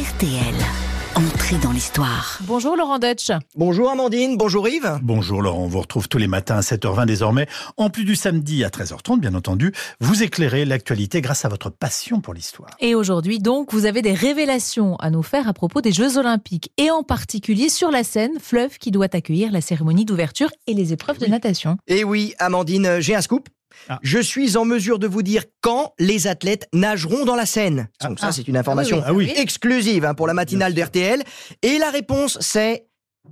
RTL. Entrée dans l'histoire. Bonjour Laurent Deutsch. Bonjour Amandine, bonjour Yves. Bonjour Laurent, on vous retrouve tous les matins à 7h20 désormais. En plus du samedi à 13h30, bien entendu, vous éclairez l'actualité grâce à votre passion pour l'histoire. Et aujourd'hui donc, vous avez des révélations à nous faire à propos des Jeux Olympiques et en particulier sur la Seine, fleuve qui doit accueillir la cérémonie d'ouverture et les épreuves de natation. Et oui, Amandine, j'ai un scoop. Ah. Je suis en mesure de vous dire quand les athlètes nageront dans la Seine. Donc ça, Ah. c'est une information Ah oui. exclusive hein, pour la matinale de RTL. Et la réponse, c'est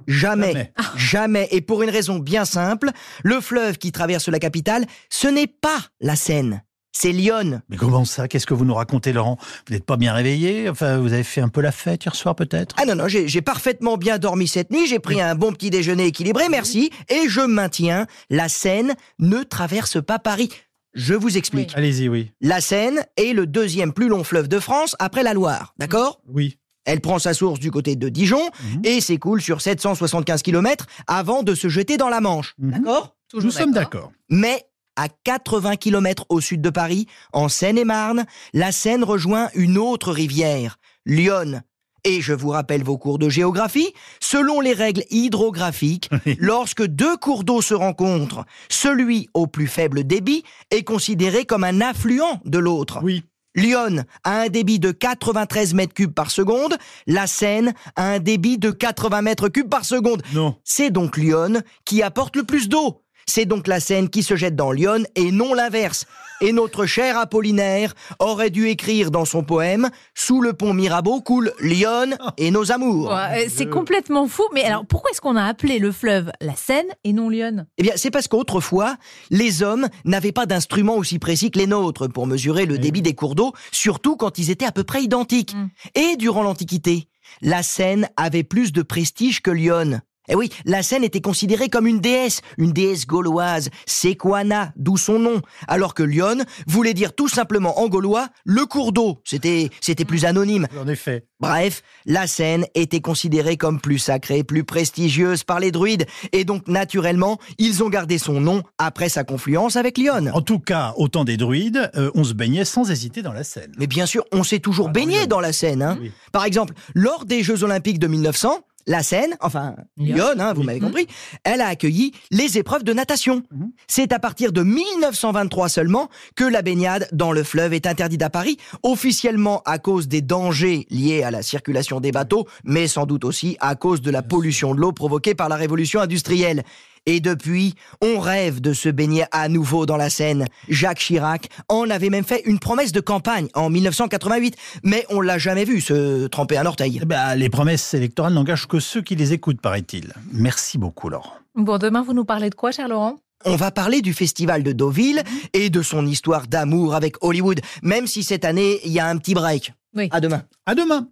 jamais. Jamais. Jamais. Et pour une raison bien simple, le fleuve qui traverse la capitale, ce n'est pas la Seine, c'est Lyon. Mais comment ça? Qu'est-ce que vous nous racontez Laurent? Vous n'êtes pas bien réveillé? Enfin, vous avez fait un peu la fête hier soir peut-être? Ah non, non, j'ai parfaitement bien dormi cette nuit, j'ai pris un bon petit déjeuner équilibré, merci, et je maintiens, la Seine ne traverse pas Paris. Je vous explique. Allez-y, oui. La Seine est le deuxième plus long fleuve de France après la Loire, d'accord? Oui. Elle prend sa source du côté de Dijon Mhm. et s'écoule sur 775 km avant de se jeter dans la Manche, Mhm. d'accord? Nous sommes d'accord. Mais à 80 km au sud de Paris, en Seine-et-Marne, la Seine rejoint une autre rivière, l'Yonne. Et je vous rappelle vos cours de géographie, selon les règles hydrographiques, lorsque deux cours d'eau se rencontrent, celui au plus faible débit est considéré comme un affluent de l'autre. Oui. Lyon a un débit de 93 mètres cubes par seconde, la Seine a un débit de 80 mètres cubes par seconde. Non. C'est donc Lyon qui apporte le plus d'eau. C'est donc la Seine qui se jette dans Lyon et non l'inverse. Et notre cher Apollinaire aurait dû écrire dans son poème Sous le pont Mirabeau coule Lyon et nos amours. Ouais, euh, c'est complètement fou. Mais alors, pourquoi est-ce qu'on a appelé le fleuve la Seine et non Lyon? Eh bien, c'est parce qu'autrefois, les hommes n'avaient pas d'instruments aussi précis que les nôtres pour mesurer le Oui. débit des cours d'eau, surtout quand ils étaient à peu près identiques. Mm. Et durant l'Antiquité, la Seine avait plus de prestige que Lyon. Eh oui, la Seine était considérée comme une déesse, une déesse gauloise, Sequana, d'où son nom, alors que Lyon voulait dire tout simplement en gaulois le cours d'eau. C'était, c'était plus anonyme. En effet. Bref, la Seine était considérée comme plus sacrée, plus prestigieuse par les druides, et donc naturellement, ils ont gardé son nom après sa confluence avec Lyon. En tout cas, au temps des druides, euh, on se baignait sans hésiter dans la Seine. Mais bien sûr, on s'est toujours Ah, baigné dans la Seine. Hein. Oui. Par exemple, lors des Jeux Olympiques de 1900, la Seine, enfin Lyon. Hein, vous m'avez compris, elle a accueilli les épreuves de natation. Mhm. C'est à partir de 1923 seulement que la baignade dans le fleuve est interdite à Paris, officiellement à cause des dangers liés à la circulation des bateaux, mais sans doute aussi à cause de la pollution de l'eau provoquée par la révolution industrielle. Et depuis, on rêve de se baigner à nouveau dans la Seine. Jacques Chirac en avait même fait une promesse de campagne en 1988, mais on l'a jamais vu se tremper un orteil. Eh ben, les promesses électorales n'engagent que ceux qui les écoutent, paraît-il. Merci beaucoup, Laurent. Bon, demain, vous nous parlez de quoi, cher Laurent? On va parler du festival de Deauville et de son histoire d'amour avec Hollywood, même si cette année, il y a un petit break. Oui. À demain. À demain.